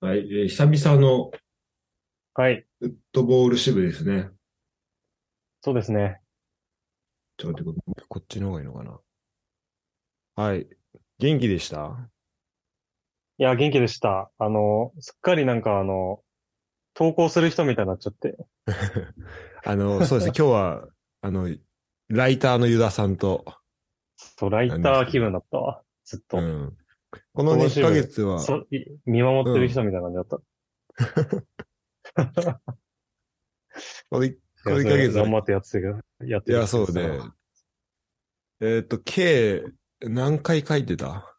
はい、えー久々のはい。フットボール支部ですね。そうですね。ちょっと待って、こっちの方がいいのかな。はい。元気でした？いや、元気でした。あの、すっかりなんかあの、投稿する人みたいになっちゃって。あの、そうですね、今日は、あの、ライターのユダさんと、そう、ライター気分だったわ。ずっと。うん。このね、1この支部ヶ月は、見守ってる人みたいな感じだった。この1いやそれこの一ヶ月頑張ってやってたけど、やっていや、そうね。えーっと、計、何回書いてた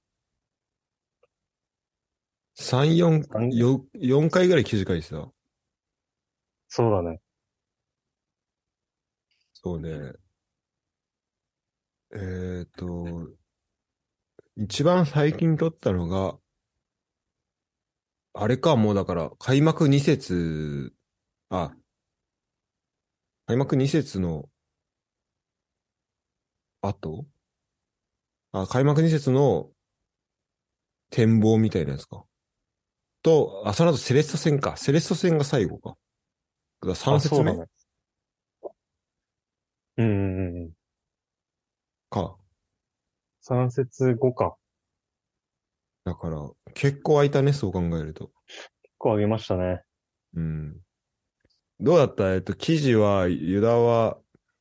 ?3、4、4, 4回ぐらい記事書いてた。そうだね。そうね。えーっと、一番最近撮ったのが、あれか、もうだから、開幕2節、あ、開幕2節の後？あ、開幕2節の展望みたいなやつか。と、あ、その後セレッソ戦か。セレッソ戦が最後か。だから3あ節目？そうだね。うんうんうん。か。3節後か。だから、結構空いたね、そう考えると。結構上げましたね。うん。どうだった？えっと、記事は、ユダは、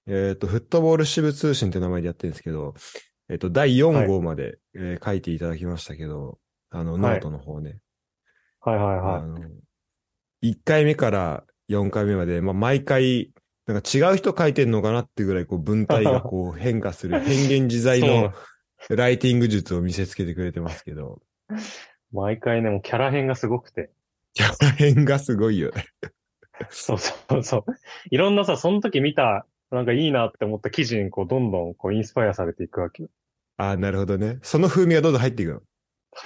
えっと、フットボール支部通信って名前でやってるんですけど、えっと、第4号まで、えー書いていただきましたけど、あの、ノートの方ね。はいはいはい。あの、1回目から4回目まで、まあ、毎回、なんか違う人書いてんのかなってぐらい、こう、文体が こう変化する、変幻自在のライティング術を見せつけてくれてますけど、毎回ね、もうキャラ編がすごくて。キャラ変がすごいよね。そうそうそう。いろんなさ、その時見た、なんかいいなって思った記事にこう、どんどんこう、インスパイアされていくわけよ。ああ、なるほどね。その風味がどんどん入っていくの？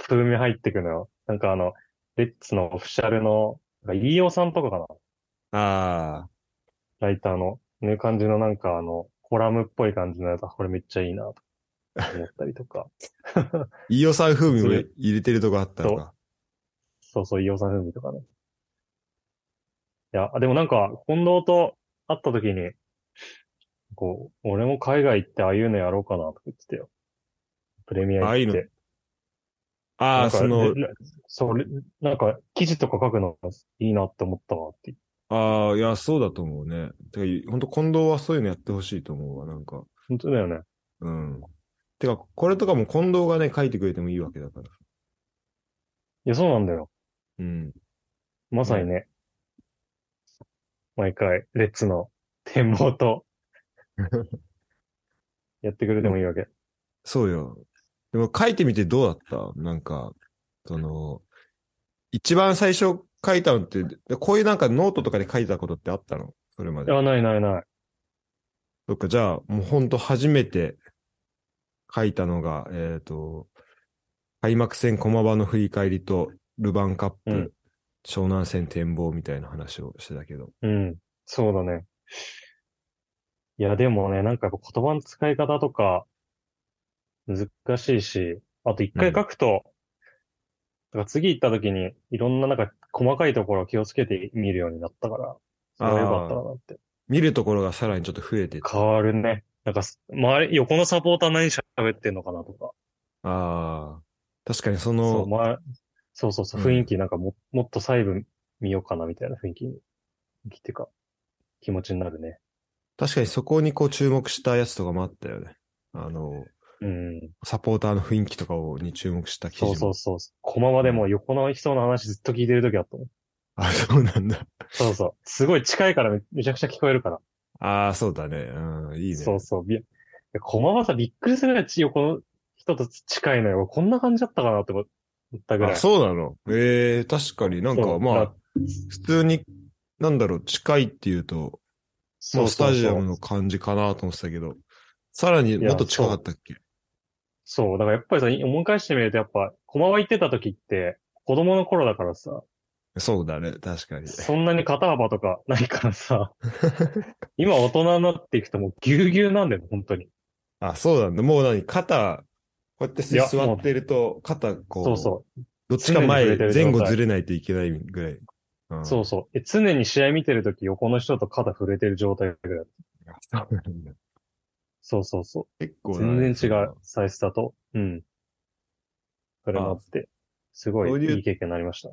風味入ってくのよ。なんかあの、レッツのオフィシャルの、なんか飯尾さんとかかなああ、ライターの、ね、感じのなんかあの、コラムっぽい感じのやつ、あこれめっちゃいいなと思ったりとか。飯尾さん風味も入れてるとこあったのか。そうそう、飯尾さん風味とかね。いや、でもなんか、近藤と会った時に、こう、俺も海外行ってああいうのやろうかなとか言ってたよ。プレミアああいうの行って。ああ、なんかその、レそう、レなんか、記事とか書くのいいなって思ったわって。ああ、いや、そうだと思うね。てか、本当近藤はそういうのやってほしいと思うわ、なんか。本当だよね。うん。てか、これとかも近藤がね、書いてくれてもいいわけだから。いや、そうなんだよ。うん。まさにね。毎回、レッツの展望と、やってくれてもいいわけ。そうよ。でも書いてみてどうだった？なんか、その、一番最初書いたのって、こういうなんかノートとかで書いたことってあったの？それまで。いや、ないないない。そっか、じゃあ、もうほんと初めて書いたのが、えっ、と、開幕戦駒場の振り返りと、ルヴァンカップ、うん湘南戦展望みたいな話をしてたけど。うん。そうだね。いや、でもね、なんか言葉の使い方とか、難しいし、あと一回書くと、だから次行った時に、いろんななんか細かいところを気をつけて見るようになったから、それは良かったなって。見るところがさらにちょっと増えて変わるね。なんかす、周り、横のサポーター何喋ってんのかなとか。ああ。確かにそそう、の、まそうそうそう、うん雰囲気なんかも、もっと細部見ようかなみたいな雰囲気に、っていうか、気持ちになるね。確かにそこにこう注目したやつとかもあったよね。あの、うん。サポーターの雰囲気とかをに注目した記事も。そうそうそう。駒場でも横の人の話ずっと聞いてる時あったもん。あ、そうなんだ。そうそう。すごい近いからめめちゃくちゃ聞こえるから。ああ、そうだね。うん、いいね。そうそう。び駒場さ、びっくりするぐらいち横の人と近いのよ。こんな感じだったかなって思ったぐらい。あ、そうなのええ確かになんかまあだ、普通に、なんだろう、近いっていうと、そうまあ、スタジアムの感じかなと思ってたけど、さらにもっと近かったっけ？そう。だからやっぱりさ、思い返してみるとやっぱ、駒場行ってた時って、子供の頃だからさ、そうだね、確かに。そんなに肩幅とかないからさ、今大人になっていくともうぎゅうぎゅうなんだよ、本当に。あ、そうなんだ。もう何？肩、こうやって座ってると、肩こう、そうそう。どっちか前前後ずれないといけないぐらい。うんそうそう。え、常に試合見てるとき横の人と肩触れてる状態ぐらい。そうなんだそうそうそ結う。構だね全然違う、サイスタと。うん。それもあって、すごいいい経験になりました。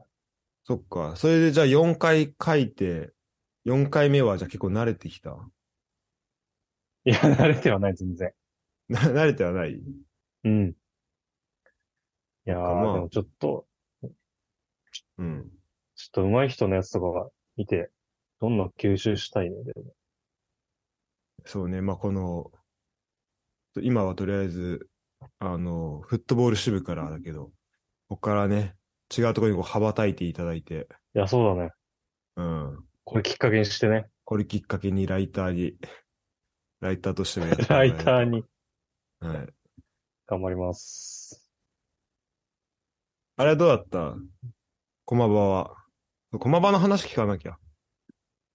そっか。それでじゃあ4回書いて、4回目はじゃあ結構慣れてきた？いや、慣れてはない、全然。な 慣れてはない？うん。いやー、まあでもちょっと、うん。ちょっと上手い人のやつとかが見て、どんどん吸収したいね。でもそうね。まあ、この、今はとりあえず、あの、フットボール支部からだけど、ここからね、違うところにこう羽ばたいていただいて、いや、そうだね。うん。これきっかけにしてね。これきっかけにライターに、ライターとしてもやって ライターにはい。頑張ります。あれはどうだった？駒場は。駒場の話聞かなきゃ。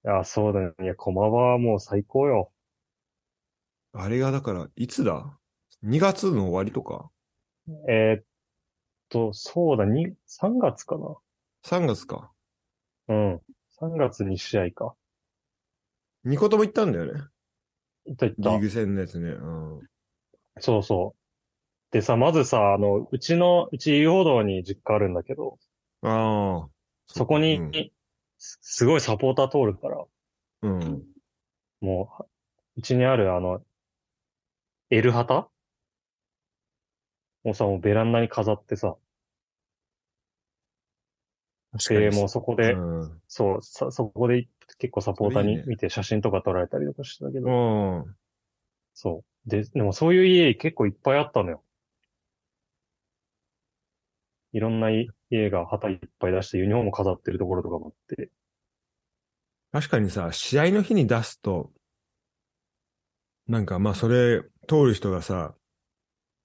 いや、そうだね。いや、駒場はもう最高よ。あれがだから、いつだ ?2 月の終わりとか？えーっと、そうだ、に、3月か ?3 月か。な。うん。3月に試合か。2個とも行ったんだよね。いったいったリー。グ戦のやつね。うん。そうそう。でさ、まずさ、あの、うちの、うち遊歩道に実家あるんだけど、ああ。そこに、うんすすごいサポーター通るから、うん。もう、うちにあるあの、L 旗もうさ、もうベランダに飾ってさ、で、もうそこで、うん。そう、さ、そこで結構サポーターに見て写真とか撮られたりとかしてたけど、うん。そう。で、でもそういう家結構いっぱいあったのよ。いろんな家が旗いっぱい出してユニフォーム飾ってるところとかもあって。確かにさ、試合の日に出すと、なんかまあそれ通る人がさ、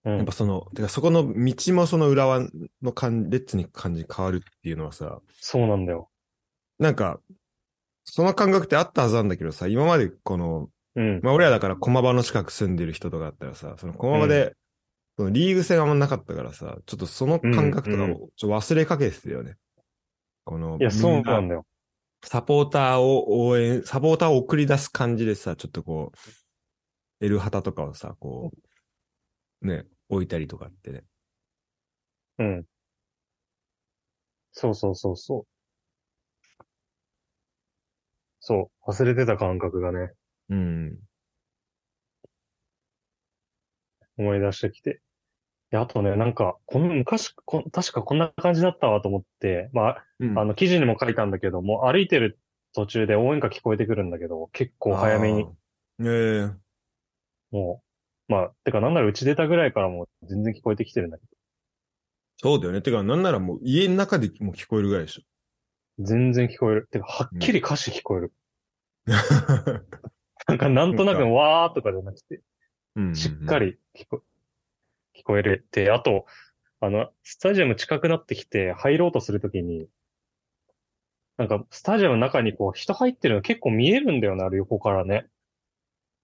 うんやっぱ。その、てかそこの道もその浦和の感列に感じ変わるっていうのはさ、そうなんだよ。なんか、その感覚ってあったはずなんだけどさ、今までこの、うん。まあ俺らだから駒場の近く住んでる人とかだったらさ、その駒場で、そのリーグ戦あんまなかったからさ、ちょっとその感覚とかうんもちょ忘れかけてたよね。この、いや、そうなんだよ。サポーターを応援、サポーターを送り出す感じでさ、ちょっとこう、L 旗とかをさ、こう、ね、置いたりとかってね。うん。そうそうそうそう。そう。忘れてた感覚がね、うん。思い出してきて。で、あとね、なんか、この昔、こ確かこんな感じだったわと思って、まあ、うんあの、記事にも書いたんだけども、歩いてる途中で応援歌聞こえてくるんだけど、結構早めに、。ええもう、まあ、てかなんならうち出たぐらいからもう全然聞こえてきてるんだけそうだよね。てか、なんならもう家の中でも聞こえるぐらいでしょ。ど、全然聞こえる。てか、はっきり歌詞聞こえる。なんか、なんとなくわーとかじゃなくて、うんしっか。り聞こ、聞こえるって、あと、あの、スタジアム近くなってきて入ろうとするときに、なんか、スタジアムの中にこう、人入ってるの結構見えるんだよね、あれ横からね。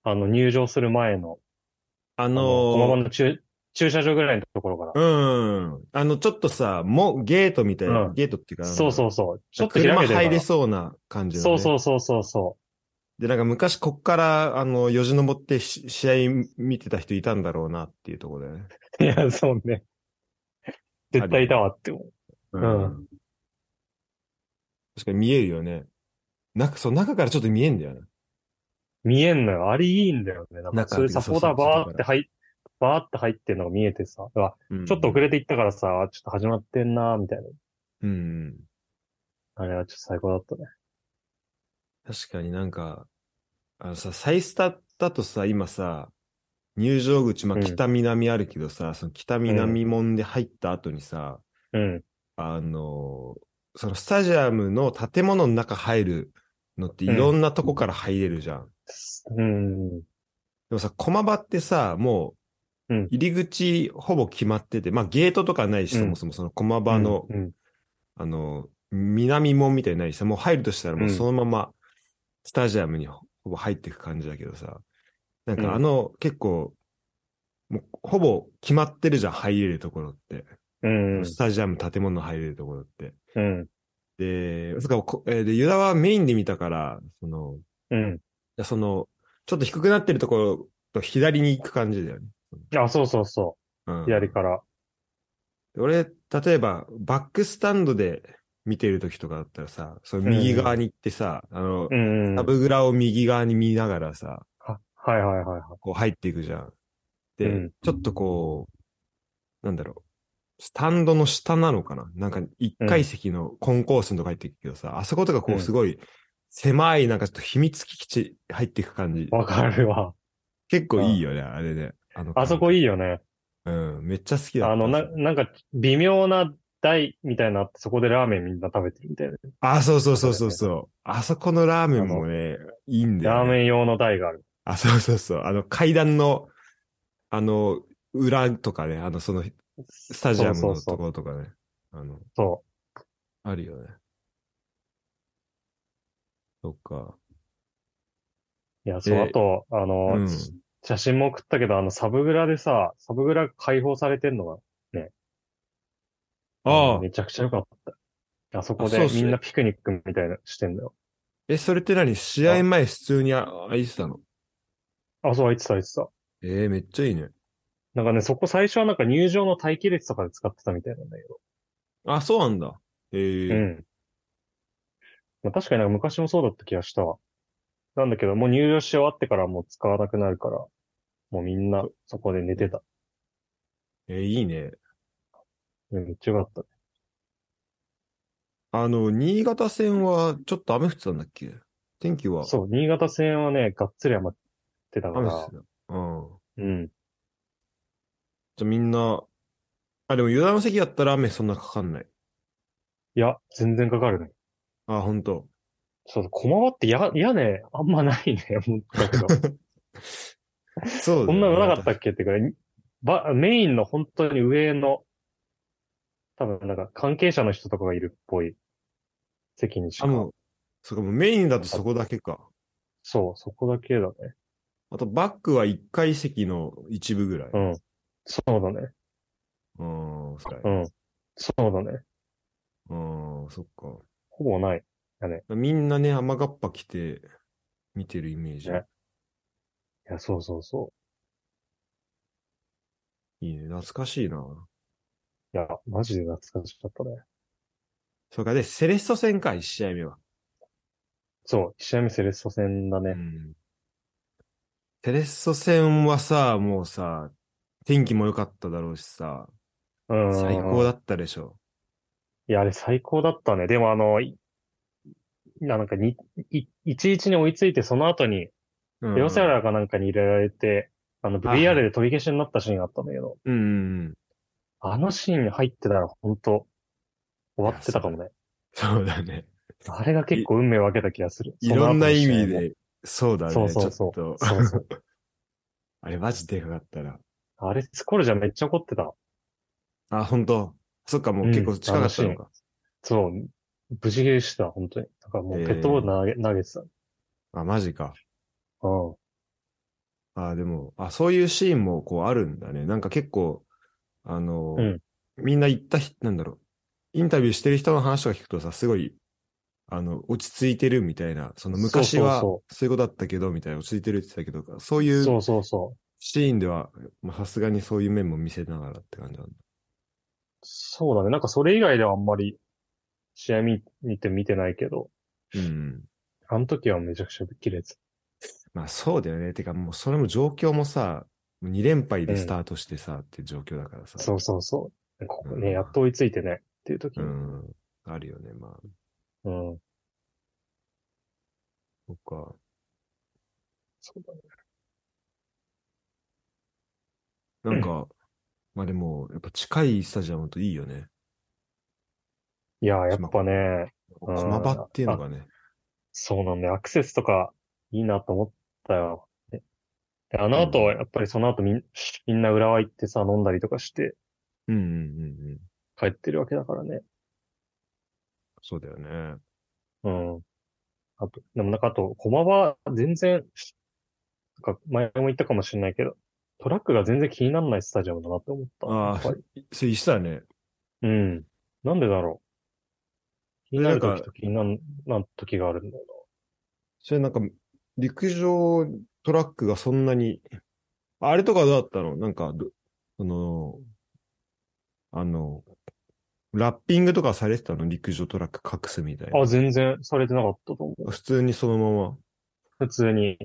あの、入場する前の、ああの、駒場のー、の駐駐車場ぐらいのところから。うん。あの、ちょっとさ、もうゲートみたいな、うんゲートっていうか、そうそうそう。ちょっと開車入れそうな感じの、ね。そうそうそうそうそで、なんか昔こっから、あの、よじ登ってし試合見てた人いたんだろうなっていうところだよね。う。いや、そうね。絶対いたわって思う。うん確かに見えるよね。なんか、そう、中からちょっと見えんだよね。見えんのよ。あれいいんだよね。なんか、中そういうサポーターバーって入っ、バーって入ってんのが見えてさ、ちょっと遅れて行ったからさ、ちょっと始まってんなーみたいな。うん。あれはちょっと最高だったね。確かになんか、あのさ、サイスタだとさ、今さ、入場口、まあ、うん北南あるけどさ、その北南門で入った後にさ、うん。あの、そのスタジアムの建物の中入るのっていろんなとこから入れるじゃん。うん。でもさ、駒場ってさ、もううん、入り口ほぼ決まってて、まあゲートとかないし、うんそもそもその駒場の、うん。あの、南門みたいにないしさ、もう入るとしたらもうそのままスタジアムにほぼ入っていく感じだけどさ、なんかあの、結構、もうほぼ決まってるじゃん、入れるところって。うん。スタジアム建物入れるところって。うん。で、そっかこえーで、ユダはメインで見たから、その、うん。その、ちょっと低くなってるところと左に行く感じだよね。あ、そうそうそうう。ん、左から。俺、例えば、バックスタンドで見てる時とかだったらさ、その右側に行ってさ、あのう、ん、うん。サブグラを右側に見ながらさ、ははいはいはいはい。こう入っていくじゃん。で、うんちょっとこう、なんだろう、スタンドの下なのかな？なんか一階席のコンコースのとか入っていくけどさ、あそことかこううんすごい狭いなんかちょっと秘密基地入っていく感じ。わかるわ。結構いいよね、あれね。あのあそこいい。いよね。うん、めっちゃ好きだ。あの、な、なんか、微妙な台みたいなって、そこでラーメンみんな食べてるみたいな。あ、そうそうそうそうそう。あそこのラーメンもね、いいんだよ、ね。ラーメン用の台がある。あ、そうそうそう。あの階段の、あの、裏とかね、あの、その、スタジアムのとそうそうそうころとかね。あの、そあるよね。そっか。う。いや、そう、えあと、あの、うん写真も送ったけど、あの、サブグラでさ、サブグラ開放されてんのが、ああめ、ちゃくちゃ良かった。あそこでみんなピクニックみたいなしてんだよ。え、それって何？試合前普通にあ空いてたの？あ、そう、あいつた、あいつた。ええめっちゃいいね。なんかね、そこ最初はなんか入場の待機列とかで使ってたみたいなんだけど。あ、そうなんだ。ええうん。まあ、確かになんか昔もそうだった気がしたわ。なんだけど、もう入場し終わってからもう使わなくなるから、もうみんなそこで寝てた。えーいいね。うんめっちゃよかった。あの、新潟戦はちょっと雨降ってたんだっけ？天気はそう、新潟戦はね、がっつり余ってたから雨降って、た。うん。うん。じゃあみんな、あ、でも油断席だったら雨そんなかかんない。いや、全然かかるね。あ、ほんと。そう、駒場ってや、屋根あんまないね、思ったけど。そうねこんなのなかったっけってか、ば、メインの本当に上の、多分なんか関係者の人とかがいるっぽい席にしあ、か。もう、そうか、もうメインだとそこだけか。そう、そこだけだね。あと、バックは一階席の一部ぐらい。うん。そうだね。うん、それう。ん。そうだね。うん、そっか。ほぼない。みんなね、雨がっぱ来て、見てるイメージ。ねいや、そうそうそいいね、懐かしいな。う。いや、マジで懐かしかったね。そうか、で、セレッソ戦か、一試合目は。そう、一試合目セレッソ戦だね。うん。セレッソ戦はさ、もうさ、天気も良かっただろうしさ、うん。最高だったでしょ。いや、あれ最高だったね。でもあの、いなんかに、い、11に追いついてその後に、うん。セラーかなんかに入れられて、あの、はい VR で飛び消しになったシーンがあったんだけど、うん。あのシーンに入ってたら本当終わってたかもね。そうだね。あれが結構運命を分けた気がする。いろんな意味その後の試合も。で、そうだね、そうそうそうちょっと。そうそう。あれマジでかかったな。あれ、スコルじゃめっちゃ怒ってた。あ、本当そっか、もう結構近かったのか。そう。無事切れしてた、本当に。だからもうペットボール投げ、投げてた。あ、マジか。うん。あ、でも、あ、そういうシーンもこうあるんだね。なんか結構、あの、うんみんな言った人、なんだろう。インタビューしてる人の話とか聞くとさ、すごい、あの、落ち着いてるみたいな、その昔はそそういうことだったけど、みたいな、落ち着いてるって言ってたけど、そういうそうそうそう。シーンでは、まあさすがにそういう面も見せながらって感じなんだ。そうだね。なんかそれ以外ではあんまり試合見、見て見てないけど、うん。あの時はめちゃくちゃ綺麗です。まあそうだよね。てかもうそれも状況もさ、2連敗でスタートしてさ、っていう状況だからさ。そうそうそう。ここね、うんやっと追いついてね、っていう時に。うん。あるよね、まあ。うん。そっか。そうだね。なんか、まあでも、やっぱ近いスタジアムといいよね。いや、やっぱね、うん駒場っていうのがね。そうなんだよ。アクセスとかいいなと思ったよ。あの後、うんやっぱりその後みんみんな浦和行ってさ、飲んだりとかしてうんうんうんうん。帰ってるわけだからね。そうだよね。うん。あと、でもなんかあと、駒場全然、なんか前も言ったかもしれないけど、トラックが全然気にならないスタジアムだなって思った。ああそれ一緒だね。うん。なんでだろう。気になる時と気になるな時があるんだよそれなんか、陸上トラックがそんなに、あれとかどうだったの？なんか、どその、あの、ラッピングとかされてたの？陸上トラック隠すみたいな。な。あ、全然されてなかったと思う。普通にそのまま。普通に。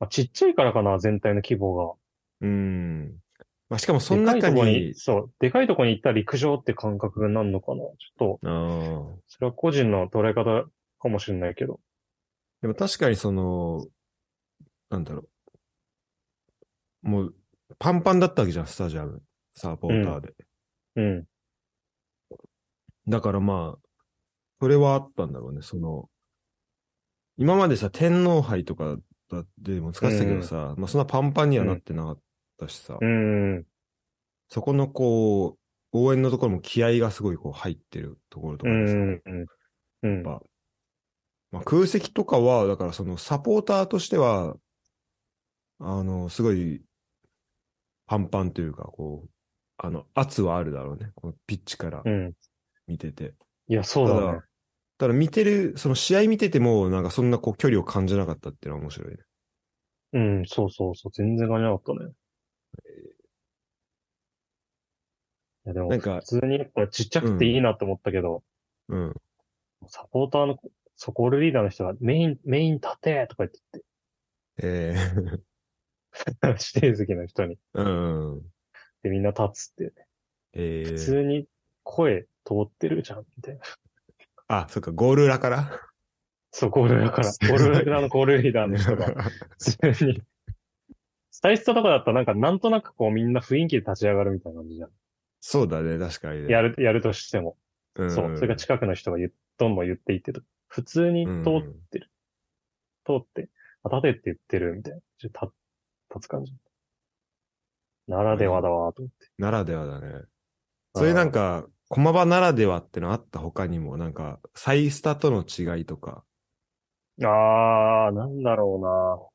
まあ、ちっちゃいからかな、全体の規模が。うーん。まあ、しかもその中にに、、そう、でかいとこに行ったら陸上って感覚になるのかな。ちょっと、ああ。それは個人の捉え方かもしれないけど。でも確かにその、なんだろう。もう、パンパンだったわけじゃん、スタジアム。サポーターで。うん。だからまあ、それはあったんだろうね、その、今までさ、天皇杯とかだっても使ってたけどさ、まあそんなパンパンにはなってなかったしさ、うん。そこのこう、応援のところも気合がすごいこう入ってるところとうかでさ、ん。うん。うん。ぱまあ、空席とかは、だからそのサポーターとしては、あの、すごい、パンパンというか、こう、あの、圧はあるだろうね。このピッチからうん。見てて。いや、そうだね。ただ見てる、その試合見てても、なんかそんなこう距離を感じなかったっていうのは面白いね。うん、そうそうそう。全然感じなかったね。いや、でも、なんか普通にやっぱちっちゃくていいなと思ったけど、うん。サポーターの、そこ、オールリーダーの人がメイン、メイン立てとか言ってええて、指定席の人に。うんうん。で、みんな立つって、ね。ええ普通に声通ってるじゃん、みたいな。あ、そっか、ゴール裏から？そう、ゴール裏から。ゴール裏のゴールリーダーの人が、普通に。スタイストとかだったらなんか、なんとなくこうみんな雰囲気で立ち上がるみたいな感じじゃん。そうだね、確かにね。やる、やるとしても。うんそう。それが近くの人が言っどんどん言っていってる。普通に通ってる。通って、あ、立てって言ってるみたいな。立立つ感じ。ならではだわ、と思って。ならではだね。そういうなんか、駒場ならではってのあった他にも、なんか、サイスタとの違いとか、あー、なんだろ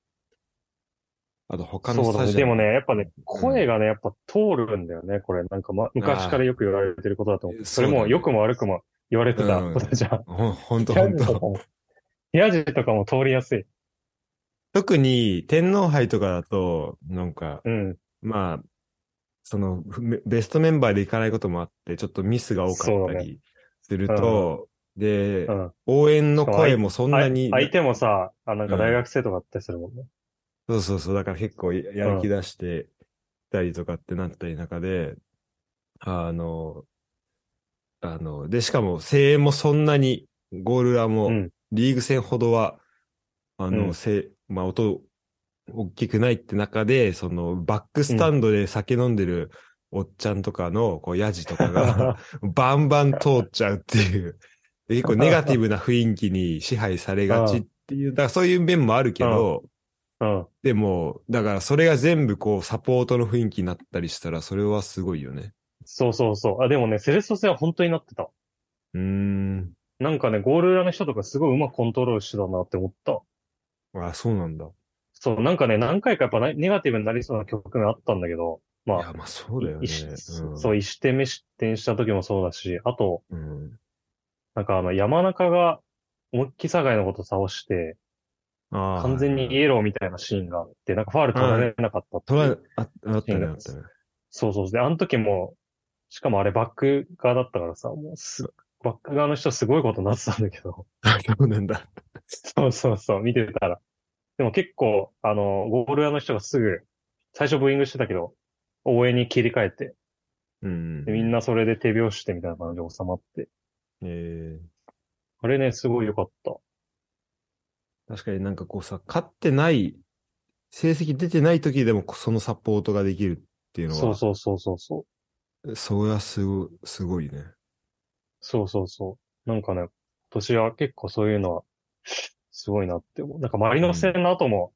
あとうな。そうだね。他のスタジアムでもね、やっぱね、声がね、やっぱ通るんだよね、これ。なんか、ま、昔からよく言われてることだと思う。それも良くも悪くも言われてたうんことじゃん。ほん、ほんと部ほんと。屋地とかも、通りやすい。特に天皇杯とかだと、なんか、うん。まあ、その、ベベストメンバーでいかないこともあって、ちょっとミスが多かそうだったりすると、で、うん。応援の声もそんなに、あ相手もさ、あ、なんか大学生とかあったりするもんね。そうそうそう、だから結構ややる気出してたりとかってなったり中で、あの、あの、で、しかも声援もそんなに、ゴールラもうん。リーグ戦ほどは、あの、うん。せまあ、音、大きくないって中で、その、バックスタンドで酒飲んでるおっちゃんとかの、こう、ヤジとかが、バンバン通っちゃうっていう、で結構ネガティブな雰囲気に支配されがちっていう、だからそういう面もあるけど、うん。でも、だからそれが全部こう、サポートの雰囲気になったりしたら、それはすごいよね。そうそうそう。あ、でもね、セレッソ戦は本当になってた。うーん。なんかね、ゴール裏の人とかすごいうまくコントロールしてたなって思った。あ、そうなんだ。そう、なんかね、何回かやっぱなネガティブになりそうな局面あったんだけど、まあ、いや、まあそうだよね。うんそう、一点目失点した時もそうだし、あと、うん。なんかあの、山中が思いっきり酒井のこと倒して、完全にイエローみたいなシーンがあって、なんかファール取られなかったっていうトライ、あ、あったね、あったね。そうそう。で、あの時も、しかもあれバック側だったからさ、もうす、バック側の人すごいことになってたんだけど。あ、そうなんだ。そうそうそう、見てたら。でも結構、あの、ゴール裏の人がすぐ、最初ブーイングしてたけど、応援に切り替えて、うんで。みんなそれで手拍子してみたいな感じで収まって。えあれね、すごい良かった。ー、確かになんかこうさ、勝ってない、成績出てない時でもそのサポートができるっていうのは、そうそうそうそうそう。それはすごすごいね。そうそうそう。なんかね、今年は結構そういうのは、すごいなって思う。なんかマリノス戦の後も、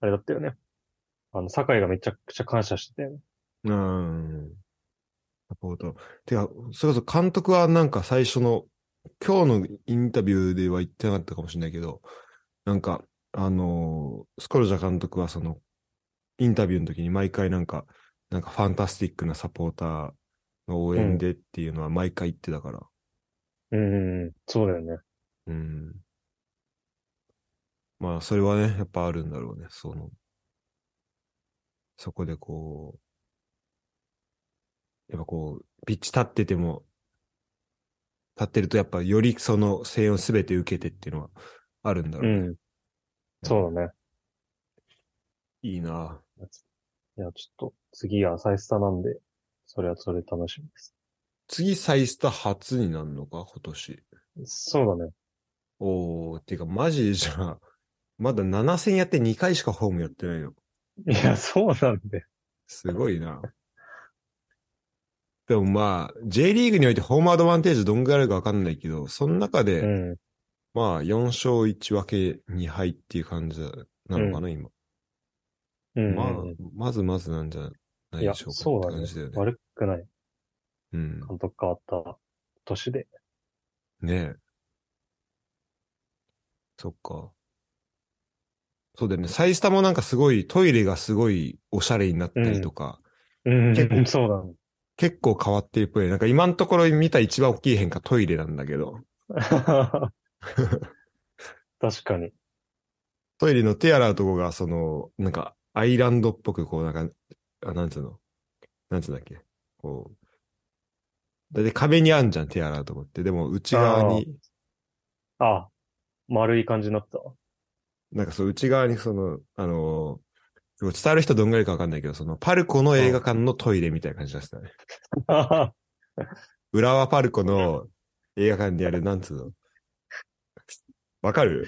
あれだったよね。あの、酒井がめちゃくちゃ感謝してたよね。うん。サポート。てか、それこそ監督はなんか最初の、今日のインタビューでは言ってなかったかもしれないけど、なんか、あのースコルジャ監督はその、インタビューの時に毎回なんか、なんかファンタスティックなサポーターの応援でっていうのは毎回言ってたから。うん。うん。そうだよね。うん。まあ、それはね、やっぱあるん。だろうね。その、そこでこう、やっぱこう、ピッチ立ってても、立ってるとやっぱよりその声援をすべて受けてっていうのはあるんだうろうね。ん。そうだね。いいな。いや、ちょっと、次はサイスタなんで、それはそれ楽しみです。次サイスタ初になるのか？今年。そうだね。おー、てかマジでじゃあ、まだ7戦やって2回しかホームやってないの。いや、そうなんで。すごいな。でもまあ、J リーグにおいてホームアドバンテージどんぐらいあるかわかんないけど、その中で、うん。まあ、4勝1分け2敗っていう感じなのかな、今。うん。まあうん、まずまずなんじゃないでしょうかそうだね。ね。悪くない。うん。監督変わった年で。ねえ。そっか。そうだよね。サイスタもなんかすごい、トイレがすごいおしゃれになったりとか、うん。結構そうだね。結構変わってるっぽい。なんか今のところ見た一番大きい変化トイレなんだけど。確かに。トイレの手洗うとこが、その、なんか、アイランドっぽく、こう、なんか、あ、なんつうの？なんつうんだっけ？こう。だいたい壁にあんじゃん、手洗うとこって。でも、内側に、あ、丸い感じになった。なんかそう、内側にその、あのー伝わる人どんぐらいかわかんないけど、その、パルコの映画館のトイレみたいな感じでしたね。浦和パルコの映画館でやる、なんつうの？わかる？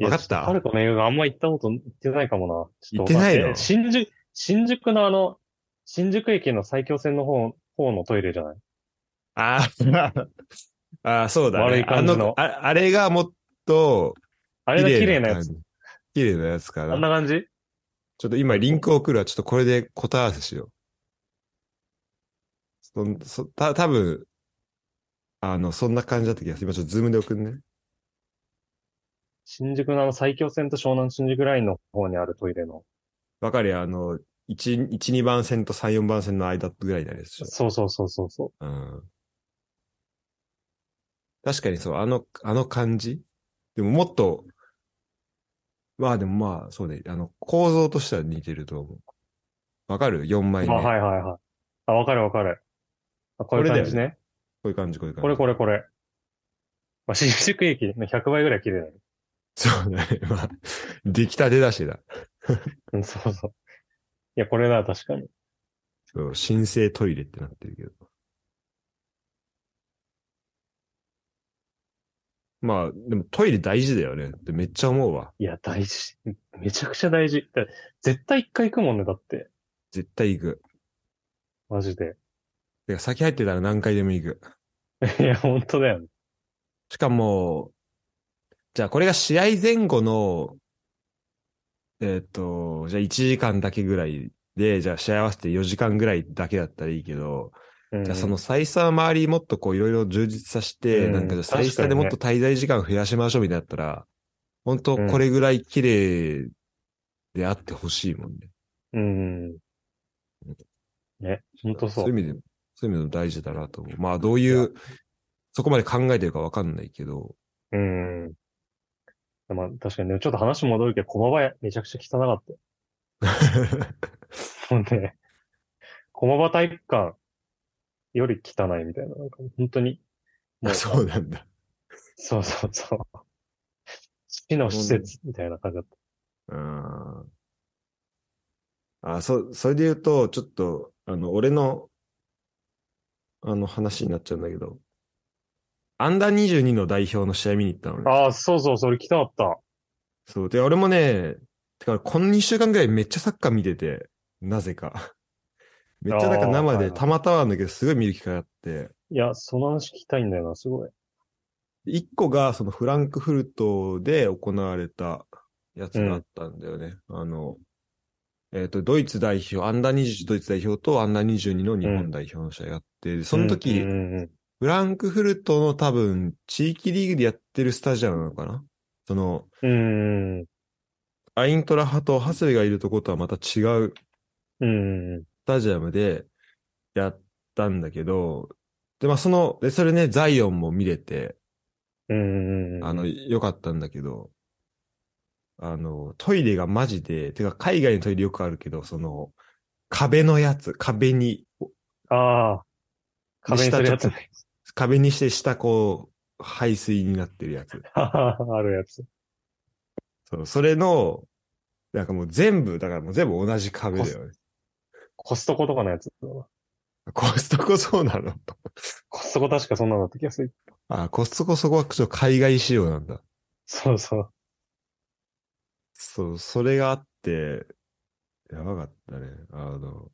わかった？パルコの映画があんま行ったこと行ってないかもな。行ってないの？え新宿、新宿のあの、新宿駅の埼京線の方、方のトイレじゃない？あー あー、そうだね。悪い感じのあああれがもっと、あれが綺麗なやつ。綺麗なやつかあんな。な感じ？ちょっと今リンク送るわ。ちょっとこれで答え合わせしよう。そ、そ、た、多分あの、そんな感じだった気がする。今ちょっと Zoom で送るね。新宿のあの埼京線と湘南新宿ラインの方にあるトイレの。わかるよ。あの、1、1、2番線と3、4番線の間ぐらいになるでしょ。そうそうそうそうそうん。確かにそう、あの、あの感じ？でももっと、まあでもまあ、そうね、あの、構造としては似てると思う。わかる ?4 枚う。目。あ、はいはいはい。あ、わかるわかる。あこういう感じね。こういう感じ、こういう感じ。これこれこれ。まあ、新宿駅の100倍ぐらい綺麗だね。そうだね。まあ、出来たてだしだ。うん、そうそう。いや、これだ、確かに。そう、新生トイレってなってるけど。まあ、でもトイレ大事だよねってめっちゃ思うわ。いや、大事。めちゃくちゃ大事。だ絶対一回行くもんね、だって。絶対行く。マジで。てか先入ってたら何回でも行く。いや、本当だよね。しかも、じゃあこれが試合前後の、えっ、と、じゃあ1時間だけぐらいで、じゃあ試合合わせて4時間ぐらいだけだったらいいけど、うんじゃあそのサイスター周りもっとこういろいろ充実させて、うんなんかじゃあサイスターでもっと滞在時間増やしましょうみたいになったら、本当これぐらい綺麗であってほしいもんね。うん。ね、本当そう。そういう意味で、そういう意味でも大事だなと思う。まあどういう、そこまで考えてるかわかんないけど、うん。まあ、確かにね、ちょっと話戻るけど、駒場めちゃくちゃ汚かったよ。もうね、駒場体育館より汚いみたいな、なんか本当に。もあそうなんだ。そうそうそう。市の施設みたいな感じだっうんあ、そ、それで言うと、ちょっと、あの、俺の、あの話になっちゃうんだけど、アンダー22の代表の試合見に行ったのねた。。ああ、そうそう、それ来たかった。そう。で、俺もね、てか、この2週間ぐらいめっちゃサッカー見てて、なぜか。めっちゃなんか生でたまたまなんだけど、すごい見る機会があって、いや、その話聞きたいんだよな、すごい。1個がそのフランクフルトで行われたやつがあったんだよね。あの、えっ、と、ドイツ代表、アンダー21ドイツ代表とアンダー22の日本代表の試合があって、でその時、うんうんうんフランクフルトの多分、地域リーグでやってるスタジアムなのかな？その、うん。うんアイントラ派とハスベがいるとことはまた違ううんタジアムでやったんだけど、で、まあその、で、それね、ザイオンも見れて、うん。あの、良かったんだけど、あの、トイレがマジで、てか海外のトイレよくあるけど、その、壁のやつ、壁に、ああ。壁にするやつ壁にして下こう、排水になってるやつ。あるやつ。そう、それの、なんかもう全部、だからもう全部同じ壁だよね。コストコとかのやつ。コストコそうなの？コストコ確かそんなのだった気がする。あ、コストコそこはちょっと海外仕様なんだ。そうそう。そう、それがあって、やばかったね。あの、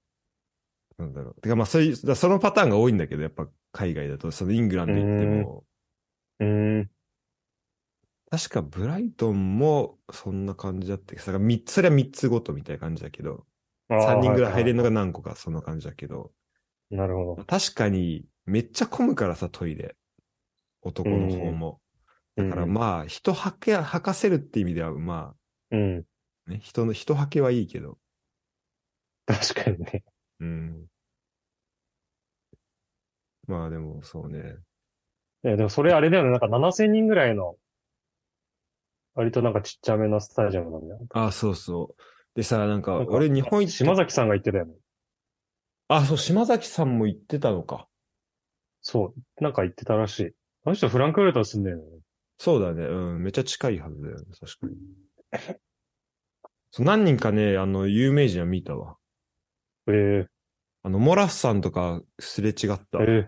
なんだろう。てかまあそういう、そのパターンが多いんだけど、やっぱ海外だと、そのイングランド行っても、うーん。確かブライトンもそんな感じだったけど、それが三つ、それは三つごとみたいな感じだけど、あー三人ぐらい入れるのはが何個かそんな感じだけど、なるほど。確かにめっちゃ混むからさ、トイレ。男の方も。だからうんまあ、人はけ、吐かせるって意味では、まうん。あ、ね、人の、人はけはいいけど、確かにね。うん。まあでも、そうね。え、でもそれあれだよね。なんか7000人ぐらいの、割となんかちっちゃめのスタジアムなんだよ。あそうそう。でさ、なんか、俺日本行って、島崎さんが言ってたよね。あ、そう、島崎さんも行ってたのか。そう。なんか言ってたらしい。あの人フランクフルト住んでるよね。そうだね。うん。めっちゃ近いはずだよね。確かに。そう何人かね、あの、有名人は見たわ。えあの、モラスさんとかすれ違った。ー、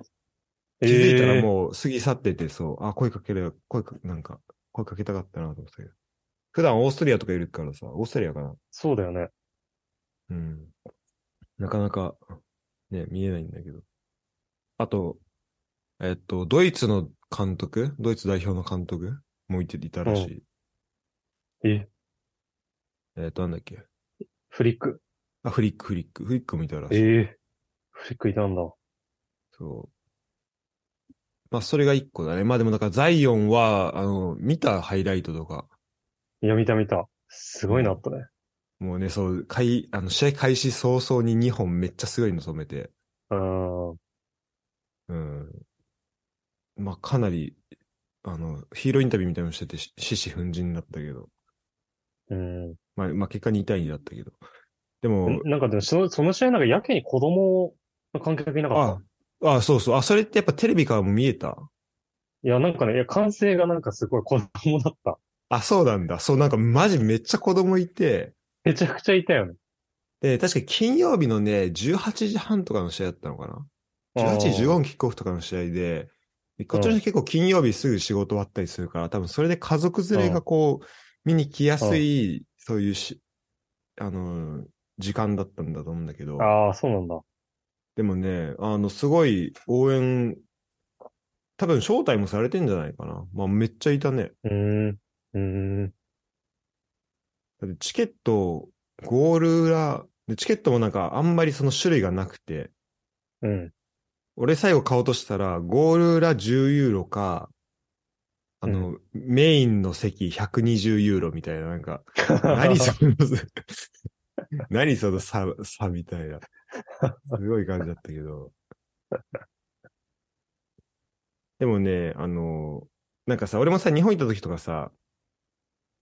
えー、気づいたらう。もう過ぎ去ってて、そう。あ、声かけるよ。声か、なんか、声かけたかったなと思ったけど。普段オーストリアとかいるからさ、オーストリアかな？そうだよね。うん。なかなか、ね、見えないんだけど。あと、えっと、ドイツの監督？ドイツ代表の監督？もいていたらしい。え、えっと、なんだっけ？フリック。あ、フリック、フリック。フリックもいたらしい。ええフリックいたんだ。そう。まあ、それが一個だね。まあでも、だから、ザイオンは、あの、見たハイライトとか、いや、見た見た。すごいなったね。もうね、そう、開、あの、試合開始早々に2本めっちゃすごいの止めて、うん。うん。まあ、かなり、あの、ヒーローインタビューみたいなのしてて、し獅子奮迅だったけど、うん。まあ、まあ、結果2対2だったけど。でも、なんかでも、その、その試合なんかやけに子供の観客いなかっあ、あ、そうそう。あ、それってやっぱテレビからも見えたた？いや、なんかね、いや、歓声がなんかすごい子供だった。あ、そうなんだ。そう、なんかマジめっちゃ子供いて、めちゃくちゃいたよね。で、確か金曜日のね、18時半とかの試合だったのかな ?18 時15分キックオフとかの試合で、こっちの人結構金曜日すぐ仕事終わったりするから、多分それで家族連れがこう、見に来やすい、そういうし、あの、時間だったんだと思うんだけど、ああ、そうなんだ。でもね、あの、すごい応援、多分招待もされてんじゃないかな。まあめっちゃいたね。うん。チケット、ゴール裏、でチケットもなんかあんまりその種類がなくて、うん。俺最後買おうとしたら、ゴール裏10ユーロか、あの、メインの席120ユーロみたいな、なんか、何その、何その差、差みたいな。すごい感じだったけど。でもね、あの、なんかさ、俺もさ、日本行った時とかさ、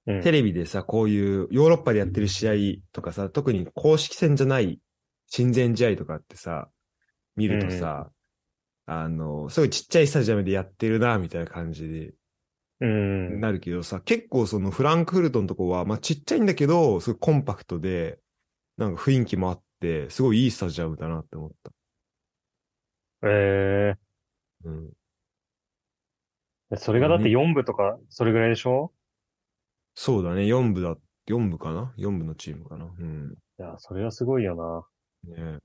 うんテレビでさ、こういうヨーロッパでやってる試合とかさ、特に公式戦じゃない親善試合とかってさ、見るとさ、あの、すごいちっちゃいスタジアムでやってるな、みたいな感じでうん。なるけどさ、結構そのフランクフルトのとこは、まあちっちゃいんだけど、すごいコンパクトで、なんか雰囲気もあって、すごいいいスタジアムだなって思った。えうん。えそれがだって4部とか、それぐらいでしょ？そうだね、4部だ、4部かな ?4 部のチームかな？うん。いや、それはすごいよな。ね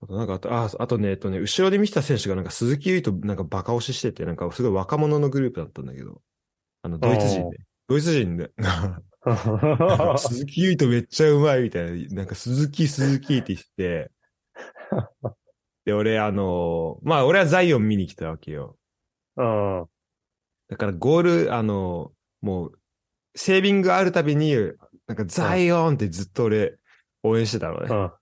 あとなんかあと、あ、あとね、えっとね、後ろで見てた選手がなんか鈴木優衣となんかバカ押ししてて、なんかすごい若者のグループだったんだけど、あの、ドイツ人で。ドイツ人で。鈴木優衣とめっちゃうまいみたいな、なんか鈴木鈴木って言ってて、で、俺あの、まあ俺はザイオン見に来たわけよ。うん。だからゴール、あの、もう、セービングあるたびに、なんかザイオンってずっと俺応援してたのね。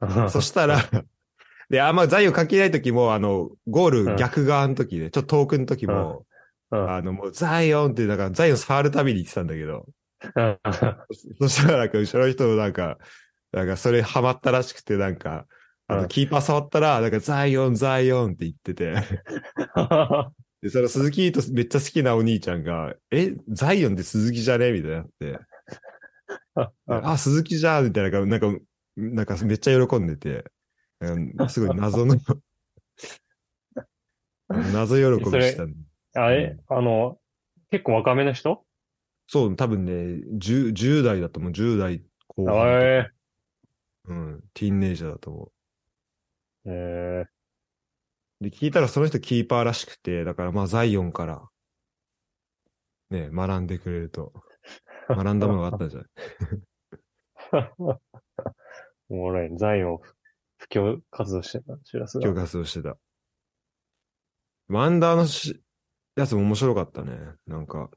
うん。そしたら、で、あんまザイオン関係ない時も、あの、ゴーうんル逆側の時で、ちょっと遠くの時も、うん。あの、もうザイオンって、なんかザイオン触るたびに言ってたんだけど、うん。そしたらなんか後ろの人なんか、なんかそれハマったらしくて、なんか、あの、うんキーパー触ったら、なんかザイオン、ザイオンって言ってて、で、その鈴木とめっちゃ好きなお兄ちゃんが、え、ザイオンって鈴木じゃね？みたいになって、あ、鈴木じゃんみたいな、なんか、なんかめっちゃ喜んでて、うんすごい謎の、謎喜びしたんあれ、あの、結構若めの人？そう、多分ね、10, 10代だと思う、10代後半うん、ティーンネイジャーだと思ええう。で、聞いたらその人キーパーらしくて、だからまあザイオンから、ね、学んでくれると、学んだものがあったんじゃない？おもろいね。ザイオン、布教活動してた、シュラスが。今日活動してた。ワンダーのしやつも面白かったね。なんか、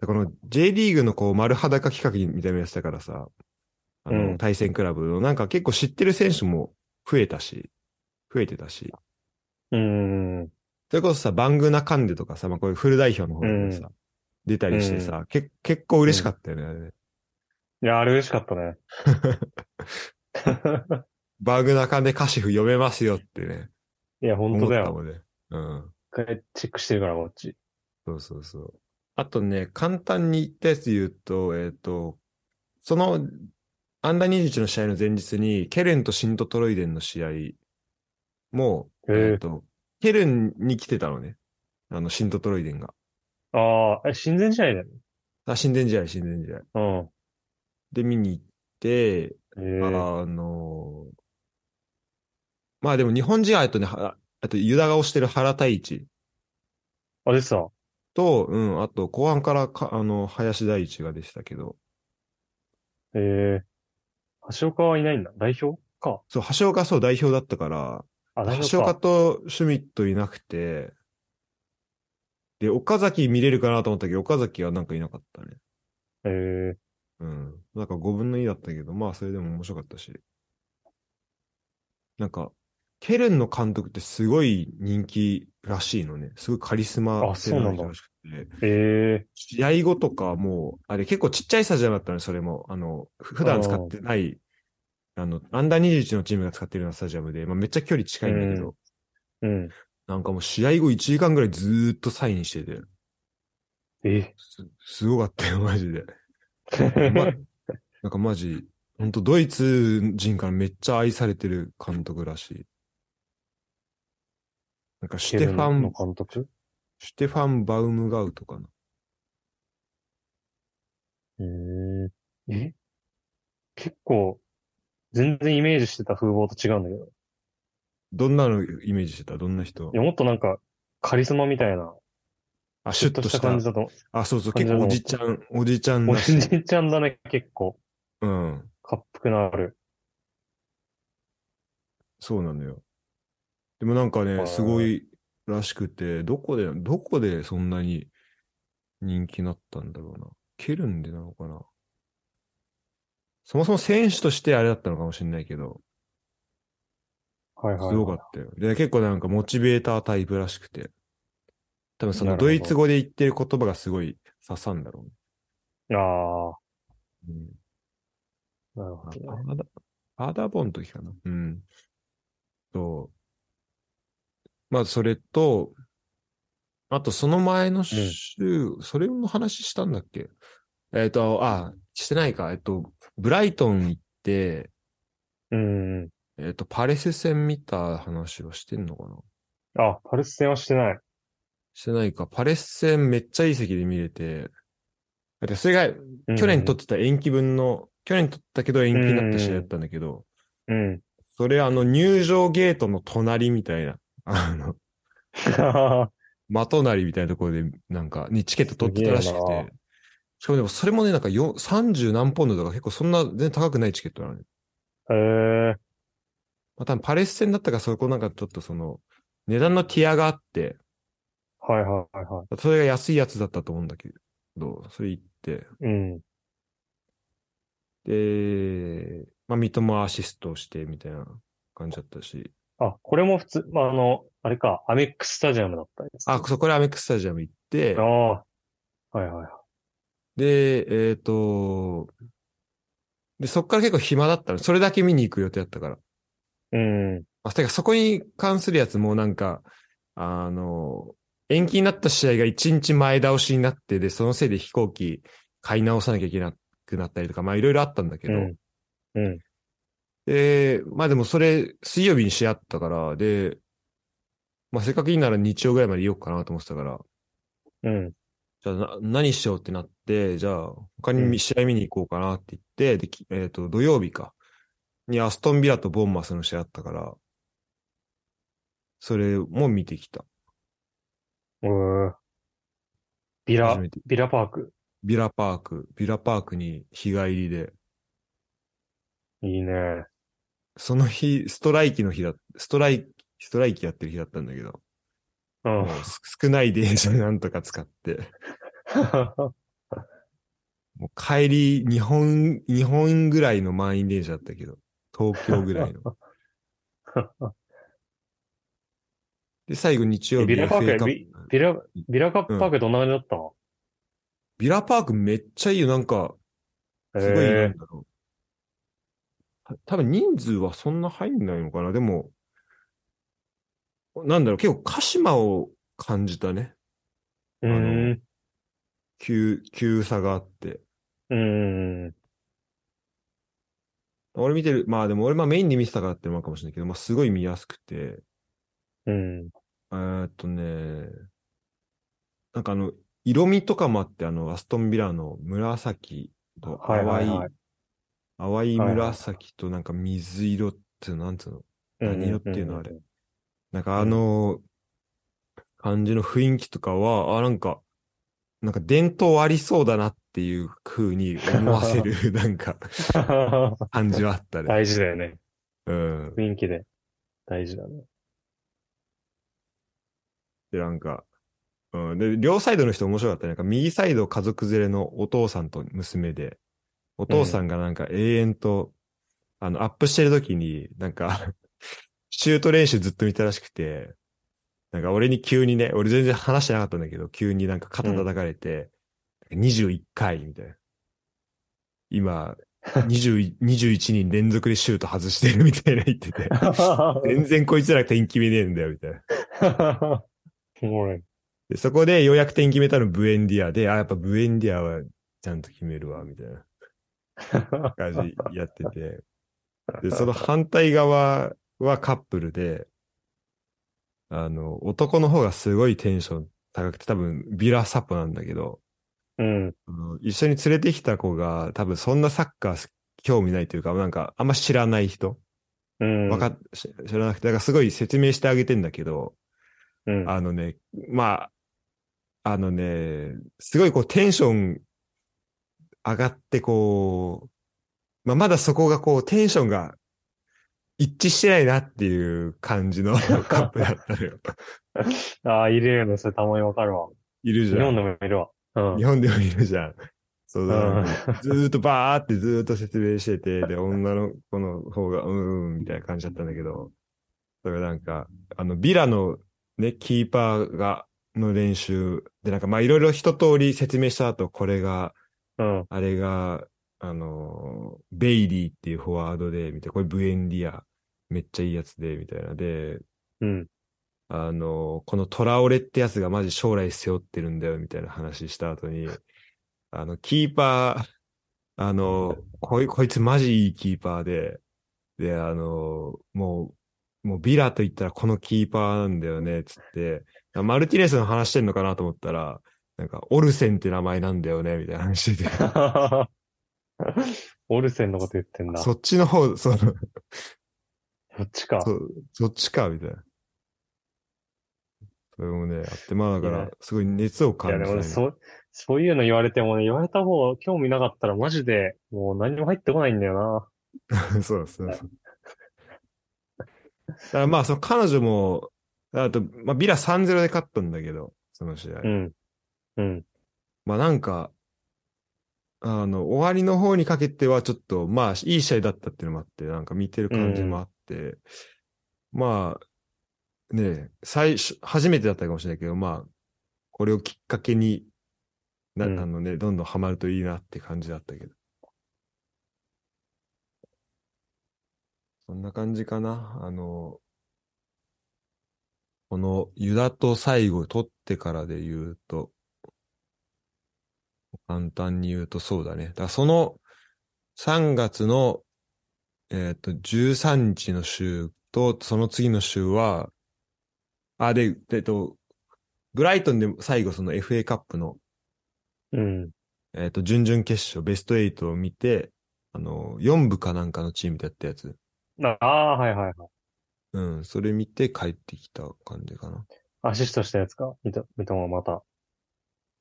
でこの J リーグのこう丸裸企画みたいなやつだからさ、あの、うん対戦クラブのなんか結構知ってる選手も増えたし、増えてたし、うーん。それこそさ、バングナカンデとかさ、まあこういうフル代表の方でさ、出たりしてさ、け結構嬉しかったよね、あれね。いや、あれ嬉しかったね。バングナカンデカシフ読めますよってね。いや、本思当だよ。ね。うん。一回チェックしてるから、こっち。そうそうそう。あとね、簡単に言ったやつ言うと、えっ、と、その、アンダー21の試合の前日に、ケルンとシントトロイデンの試合も、へええっ、と、ケルンに来てたのね。あの、シントトロイデンが。ああ、え、親善試合だよね。あ、神殿試合、神殿試合。うん。で、見に行って、ええあのまあでも日本人は、えっとね、はあと、ユダが推してる原太一あれさ、と、うん、あと、後半からか、あの、林大一がでしたけど、ええ橋岡はいないんだ。代表か。そう、橋岡そう代表だったから、橋岡か。とシュミットいなくて、で、岡崎見れるかなと思ったけど、岡崎はなんかいなかったね。ええうん。なんか5分の2だったけど、まあそれでも面白かったし。なんか、ケルンの監督ってすごい人気らしいのね。すごいカリスマあそうなんだ性の人らしくて。ええ試合後とかもう、あれ結構ちっちゃいスタジアムだったのね、それも。あの、ふ普段使ってない、あの、アンダー21のチームが使ってるようなスタジアムで、まあめっちゃ距離近いんだけど、うん。なんかもう試合後1時間ぐらいずーっとサインしてて、え？す、すごかったよ、マジで。ま、なんかマジ、ほんとドイツ人からめっちゃ愛されてる監督らしい。なんかシュテファのン、監督？シュテファン・バウムガウトかな。うーん。え？結構、全然イメージしてた風貌と違うんだけど。どんなのイメージしてた？どんな人？いや、もっとなんか、カリスマみたいな、あ、シュッとした。感じだと。あ、そうそう、結構おじちゃん、おじちゃんお。じいちゃんだね、結構。うん。滑覆のある。そうなのよ。でもなんかね、すごいらしくて、どこで、どこでそんなに人気になったんだろうな。ケルンでなのかな？そもそも選手としてあれだったのかもしれないけど、はいはい、すごかったよ。で、結構なんかモチベータータイプらしくて。多分そのドイツ語で言ってる言葉がすごい刺さんだろうね。あうん。あ、なるほあどね。パーダ、ボンの時かな。うん。と、まあ、それと、あと、その前の週、それの話したんだっけ？えっ、と、あ、してないか。えっと、ブライトン行って、うん。えっ、と、パレス戦見た話はしてんのかな？あ、パルス戦はしてない。してないか。パレス戦めっちゃいい席で見れて、だってそれがうん去年取ってた延期分の、去年取ったけど延期になった試合だったんだけど、うん。それあの入場ゲートの隣みたいな、あの、的なりみたいなところで、なんか、にチケット取ってたらしくて。しかもでもそれもね、なんかよ30何ポンドとか結構そんな全然高くないチケットなのね。へえまあ多分パレス戦だったからそこなんかちょっとその、値段のティアがあって、はいはいはいはそれが安いやつだったと思うんだけど、それ行って、い。うん。で、まあ、三笘アシストをしてみたいな感じだったし。あ、これも普通、まあ、あの、あれか、アメックススタジアムだったんです。あ、そう、これアメックススタジアム行ってあ、あ。はいはいはい。で、えっ、と、で、そっから結構暇だったの。それだけ見に行く予定だったから。うん。あ、てかそこに関するやつもなんか、あの、延期になった試合が1日前倒しになって、で、そのせいで飛行機買い直さなきゃいけなくなったりとか、まあいろいろあったんだけど、うん。うん。で、まあでもそれ、水曜日にし合ったから、で、まあせっかくいいなら日曜ぐらいまでいようかなと思ってたから、うん。じゃあな何しようってなって、じゃあ他に試合見に行こうかなって言って、で、きえっ、と、土曜日か、にアストンビラとボンマスの試合あったから、それも見てきた。うービラビラパーク。ビラパーク、ビラパークに日帰りで、いいね。その日、ストライキの日だ、ストライキ、ストライキやってる日だったんだけど、うん 少ない電車 なんとか使って、もう帰り、日本、日本ぐらいの満員電車だったけど、東京ぐらいの。で、最後日曜日ビラパークビビラ、ビラカップパークどんな感じだったの？ビラパークめっちゃいいよ。なんか、すごい、なへんだろう。た多分人数はそんな入んないのかな。でも、なんだろう、結構鹿島を感じたね。え。うーん。急、急さがあって。うーん。俺見てる、まあでも俺まあメインで見てたからってのもあるかもしれないけど、まあすごい見やすくて、うん。えーっとね、なんかあの、色味とかもあって、あの、アストンビラの紫とはいはい淡い、はい淡い紫となんか水色ってなんつうの？何色っていうのあれなんかあの、感じの雰囲気とかは、あ、なんか、なんか伝統ありそうだなっていう風に思わせる、なんか、感じはあったね。大事だよね。うん。雰囲気で。大事だね。で、なんか、うん。で、両サイドの人面白かったね。なんか右サイド家族連れのお父さんと娘で、お父さんがなんか永遠と、あの、アップしてる時に、なんか、シュート練習ずっと見たらしくて、なんか俺に急にね、俺全然話してなかったんだけど、急になんか肩叩かれて、21回みたいな。今、20 21 人連続でシュート外してるみたいな言ってて、全然こいつら点決めねえんだよ、みたいな。おもろい。で、そこでようやく点決めたのブエンディアで、あ、やっぱブエンディアはちゃんと決めるわ、みたいな感じやってて。で、その反対側はカップルで、あの、男の方がすごいテンション高くて、多分ビラサポなんだけど、うん。あの一緒に連れてきた子が多分そんなサッカー興味ないというか、なんかあんま知らない人うん。わか知らなくて、だからすごい説明してあげてんだけど、うん。あのね、まあ、あのね、すごいこうテンション上がってこう、まあ、まだそこがこうテンションが一致してないなっていう感じの カップだったのよ。ああ、いるよね。それたまにわかるわ。いるじゃん。日本でもいるわ。うん。日本でもいるじゃん。そうだ、うんずーっとバーってずーっと説明してて、で、女の子の方が、うん、うん、みたいな感じだったんだけど、それがなんか、あの、ビラのね、キーパーが、の練習で、なんかまあいろいろ一通り説明した後、これが、うん。あれが、あの、ベイリーっていうフォワードで、みたいな、これブエンディア、めっちゃいいやつで、みたいな。で、うん。あの、このトラオレってやつがマジ将来背負ってるんだよ、みたいな話した後に、あの、キーパー、あの、こい、こいつマジいいキーパーで、で、あの、もう、もうビラと言ったらこのキーパーなんだよね、つって、マルティネスの話してんのかなと思ったら、なんか、オルセンって名前なんだよね、みたいな話してて、オルセンのこと言ってんだ。そそっちの方、その、っちか。そ、そっちか、みたいな。それもね、あって、まあだかいやら、すごい熱をいや、でも感じたね。そう、そういうの言われてもね、言われた方、興味なかったらマジで、もう何も入ってこないんだよ そうそうそう。だからまあ、その彼女も、あと、まあ、ビラ3-0で勝ったんだけど、その試合。な。うん。うん。まあなんか、あの、終わりの方にかけてはちょっと、まあ、いい試合だったっていうのもあって、なんか見てる感じもあっって、まあ、ね、最初、初めてだったかもしれないけど、まあ、これをきっかけに、な、うんあのね、どんどんハマるといいなって感じだったけど。そんな感じかな。あの、このユダと最後取ってからで言うと、簡単に言うとそうだね。だからその3月の、えっ、と、13日の週と、その次の週は、あ、で、えっと、ブライトンで最後その FA カップの、うん。えっ、と、準々決勝、ベスト8を見て、あの、4部かなんかのチームでやったやつ。ああー、はいはいはい。うん、それ見て帰ってきた感じかな。アシストしたやつか？見た、見たままた。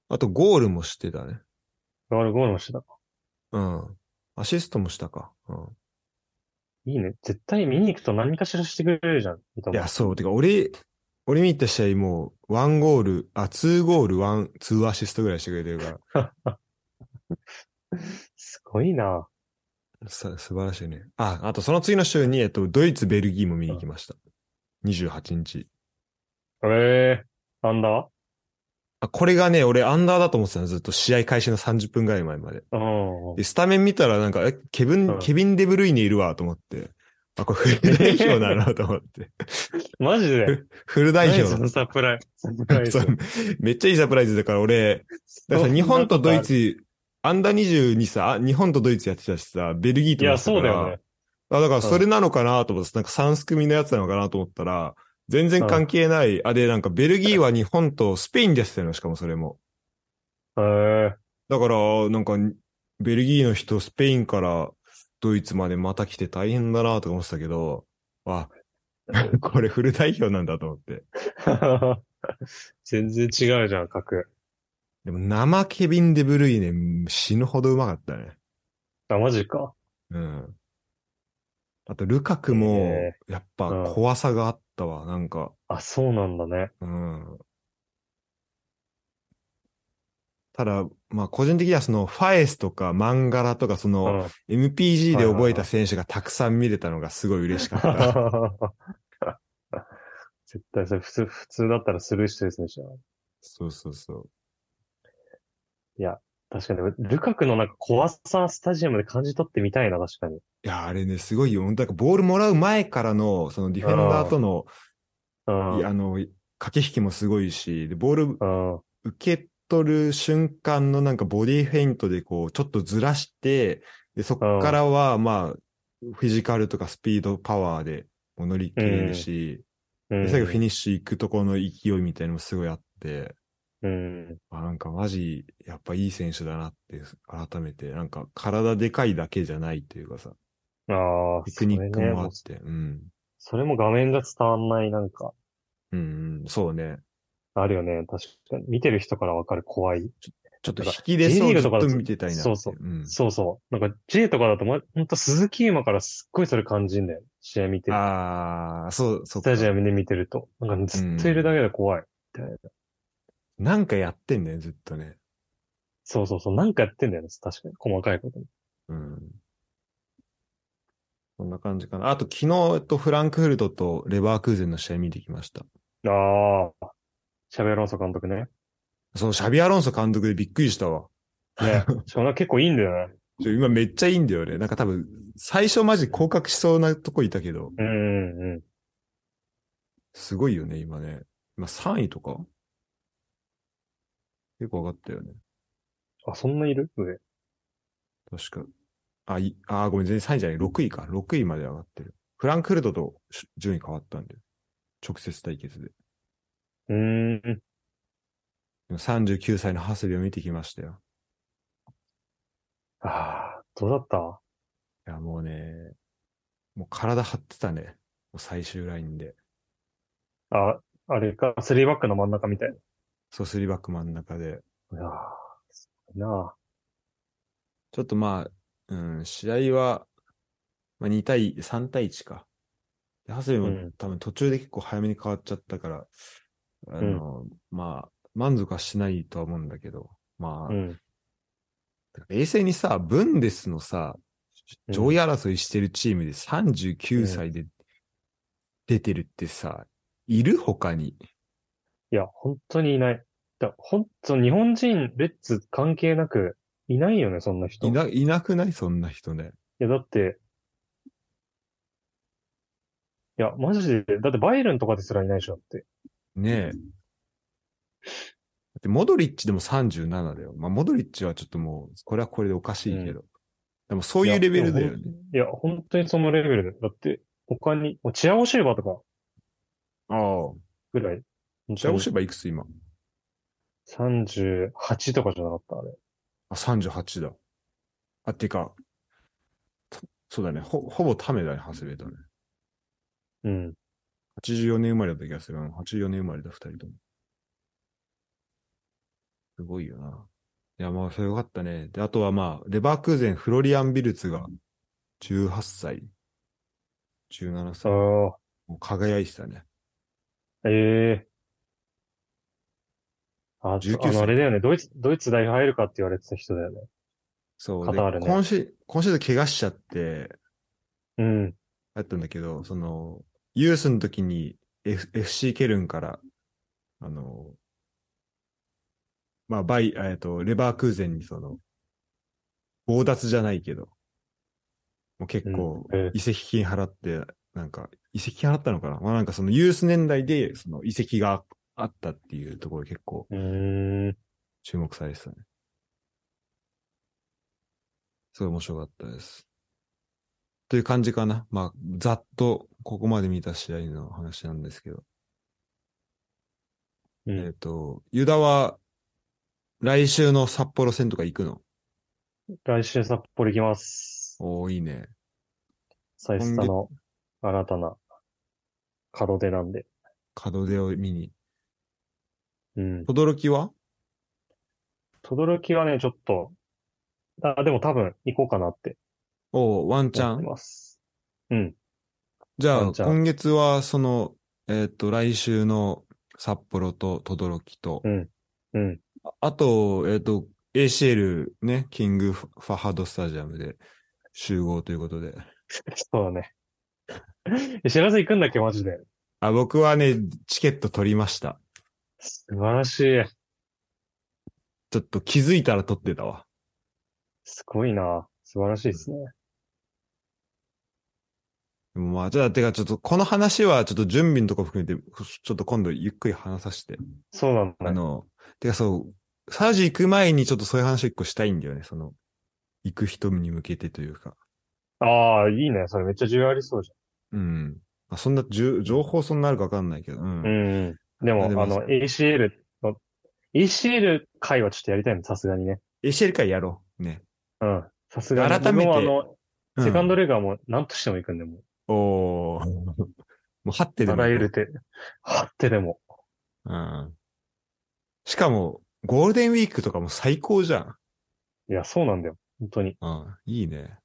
あと、ゴールもしてたね。ゴールゴールもしてた。うん。アシストもしたか。うん。いいね。絶対見に行くと何かしらしてくれるじゃん。いや、そう。てか、俺、俺見た試合もう、ワンゴール、あ、ツーゴール、ワン、ツーアシストぐらいしてくれてるから、すごいな。さ、素晴らしいね。あ、あとその次の週に、えっと、ドイツ、ベルギーも見に行きました。28日。ええー、アンダあ、これがね、俺アンダーだと思ってたの、ずっと試合開始の30分ぐらい前まで。で、スタメン見たらなんか、え、ケビン、うん。ケビン・デブルイネいるわ、と思って。あ、これ フル代表だな、と思って。マジで？フル代表何そのサプライサプライズ。そうめっちゃいいサプライズだから俺、だからさ、日本とドイツ、アンダー22さ、あ日本とドイツやってたしさ、ベルギーといや、そうだよね。あ、だからそれなのかなと思って、なんか3ス組のやつなのかなと思ったら、全然関係ない。あ、で、なんかベルギーは日本とスペインでやってたの、しかもそれも。へえだから、なんか、ベルギーの人、スペインからドイツまでまた来て大変だなとか思ってたけど、あ、これフル代表なんだと思って。ー。全然違うじゃん、格。でも生ケビン・デブルイネ死ぬほどうまかったね。あ、マジか。うん。あと、ルカクもへ、やっぱうん怖さがあったわ。なんか、あ、そうなんだね。うん。ただ、まあ、個人的にはその、ファエスとかマンガラとか、その、うん。MPG で覚えた選手がたくさん見れたのがすごい嬉しかった。絶対それ普通、普通だったらスルーしてる選手だな。そうそうそう。確かに、ルカクのなんか怖さスタジアムで感じ取ってみたいな、確かに。いや、あれね、すごいよ。だからボールもらう前からの、そのディフェンダーとの、あの、駆け引きもすごいし、で、ボールうん。受け取る瞬間のなんかボディフェイントでこう、ちょっとずらして、で、そこからは、まあ、フィジカルとかスピード、パワーで乗り切れるし、うん。で最後フィニッシュ行くところの勢いみたいなのもすごいあって、うん。あなんかマジ、やっぱいい選手だなって、改めて、なんか体でかいだけじゃないっていうかさ、ああ、テクニックもあって、うん。それも画面じゃ伝わんない、なんか、うん、うん、そうね。あるよね。確かに。見てる人からわかる怖い。ちょっと引き出そうーグずっと見てたいな。そうそううん。そうそう。なんか J とかだと、ま、ほんと鈴木馬からすっごいそれ感じんだよ。試合見てる。ああ、そう、そうかスタジアムで見てると。なんかずっといるだけで怖い。なんかやってんだよ、ずっとね。そうそうそう。なんかやってんだよね。確かに。細かいことに。うん。そんな感じかな。あと、昨日、えっと、フランクフルトとレバークーゼンの試合見てきました。ああ。シャベアロンソ監督ね。そのシャビアロンソ監督でびっくりしたわ。ね。しかもな結構いいんだよね。今めっちゃいいんだよね。なんか多分、最初マジ降格しそうなとこいたけど、うんうんうん。すごいよね、今ね。今3位とか？結構上がったよね。あ、そんないる？上。確か。あ、い、あ、ごめん、全然3位じゃない。6位か。6位まで上がってる。フランクフルトとし順位変わったんで。直接対決で。うーん。でも39歳のハスビを見てきましたよ。ああ、どうだった？いや、もうね、もう体張ってたね。もう最終ラインで。あ、あれか、スリーバックの真ん中みたいそう、スリーバック真ん中で。な。いやーすごいなちょっとまあ、うん、試合は、まあ2対、3対1か。で、ハスビもうん多分途中で結構早めに変わっちゃったから、あの、まあ、満足はしないとは思うんだけど、まあ、うん。冷静にさ、ブンデスのさ、うん上位争いしてるチームで39歳で出てるってさ、いる他に。いや、本当にいない。だ本当、日本人、レッツ関係なく、いないよね、そんな人。いいな、いなくない？そんな人ね。や、だって、いや、マジで、だってバイルンとかですらいないでしょ、だって。ねえ。だって、モドリッチでも37だよ。まあ、モドリッチはちょっともう、これはこれでおかしいけど。でも、そういうレベルだよね。いや、本当にそのレベルで。だって、他に、チアゴシルバーとかああ。ぐらい。じゃあ、押せばいくつ今38とかじゃなかった、あれ。あ、38だ。あ、っていうか、たそうだね。ほ、ほぼためだね、ハスベだね。うん。84年生まれだった気がする。うん84年生まれだ、二人とも。すごいよな。いや、まあ、それよかったね。で、あとはまあ、レバークーゼン、フロリアン・ビルツが、18歳。17歳。あもう輝いてたね。あ、ええあ、19あの、歳あれだよね。ドイツ、ドイツ代表入るかって言われてた人だよね。そう。カタールねで今シー今シーズン怪我しちゃって、うん。だったんだけど、その、ユースの時に、F、FC ケルンから、あの、まあ、バイ、えっと、レバークーゼンにその、強奪じゃないけど、もう結構移籍金払って、なんか、移籍金払ったのかな？まあなんかそのユース年代で、その移籍があったっていうところで結構。注目されてたね。すごい面白かったです。という感じかな。まあ、ざっとここまで見た試合の話なんですけど。うんえっ、と、ユダは来週の札幌戦とか行くの？来週札幌行きます。おー、いいね。サイスタの新たな門出なんで。門出を見に？うん。轟は？轟はね、ちょっと、あ、でも多分行こうかなっておー、ワンチャ思ってンます。うん。じゃあ、今月はその、えっ、と、来週の札幌と轟と、うん。うん。ああと、えっ、と、ACL ね、キングファハドスタジアムで集合ということで。そうだね。え知らず行くんだっけ、マジで。あ、僕はね、チケット取りました。素晴らしい。ちょっと気づいたら取ってたわ。すごいな。素晴らしいですね。でもまあ、じゃあ、てかちょっとこの話はちょっと準備のとこ含めて、ちょっと今度ゆっくり話させて。そうなんだね。あの、てかそう、サージ行く前にちょっとそういう話一個したいんだよね。その、行く人に向けてというか。ああ、いいね。それめっちゃ重要ありそうじうん。まあ、そんなじゅ情報そんなあるかわかんないけど。うん。ゃん。うん。でも、あの、ACL の、ACL 回はちょっとやりたいの、さすがにね。ACL 会やろう。ね。うん。さすがに。改めてあの、うんセカンドレガーも何としても行くんで、もおー。もう、張ってでも行こうらゆる手、張ってでも。うん。しかも、ゴールデンウィークとかも最高じゃん。いや、そうなんだよ。本当に。うん。いいね。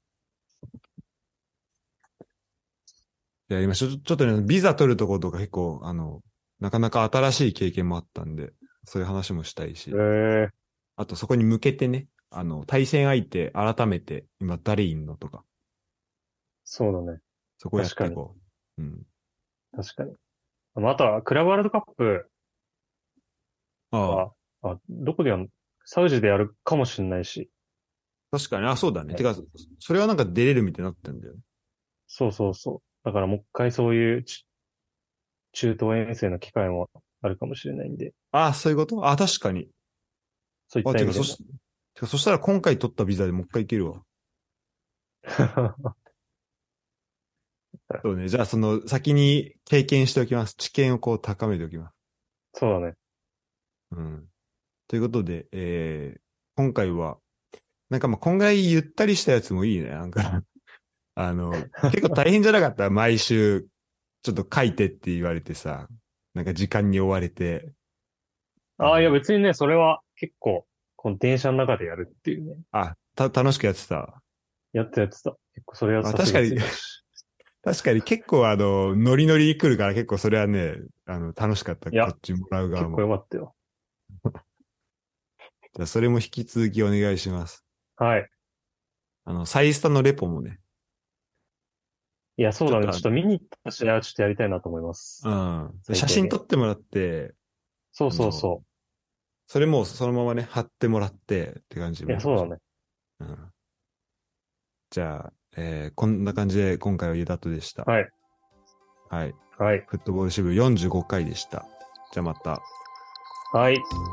やりましょう。ちょちょっとね、ビザ取るところとか結構、あの、なかなか新しい経験もあったんで、そういう話もしたいしええ、あとそこに向けてね、あの、対戦相手改めて今誰いんのとか、そうだね。そこやっていこう。うん。確かに。あとは、クラブワールドカップああ、は、あ、どこでやるサウジでやるかもしれないし。確かに、あ、そうだね。ねてか、それはなんか出れるみたいになってんだよね。そうそうそう。だからもう一回そういうち中東遠征の機会もあるかもしれないんで。あそういうこと？あ、確かに。あ、そういった意味でも。そし、てか、そしたら今回取ったビザでもう一回行けるわ。そうね。じゃあ、その、先に経験しておきます。知見をこう高めておきます。そうだね。うん。ということで、えー、今回は、なんかまあ、こんぐらいゆったりしたやつもいいね。なんか、あの、結構大変じゃなかった？毎週、ちょっと書いてって言われてさ、なんか時間に追われて。ああ、いや別にね、それは結構、この電車の中でやるっていうね。あ、た、楽しくやってた？やってたやってた。結構それはあ確かに確かに結構あの、ノリノリ来るから結構それはね、あの、楽しかった。こっちもらう側結も。構よかったよ。じゃあそれも引き続きお願いします。はい。あの、サイスタのレポもね。いや、そうだね。ちょっとちょっと見に行った試合はちょっとやりたいなと思います。うん。写真撮ってもらって、そうそうそそれもうそのままね、貼ってもらってって感じう。いや、そうだね。うん。じゃあ、えーこんな感じで今回はユダトでした。はい。はい。はい。フットボール支部45回でした。じゃあまた。はい。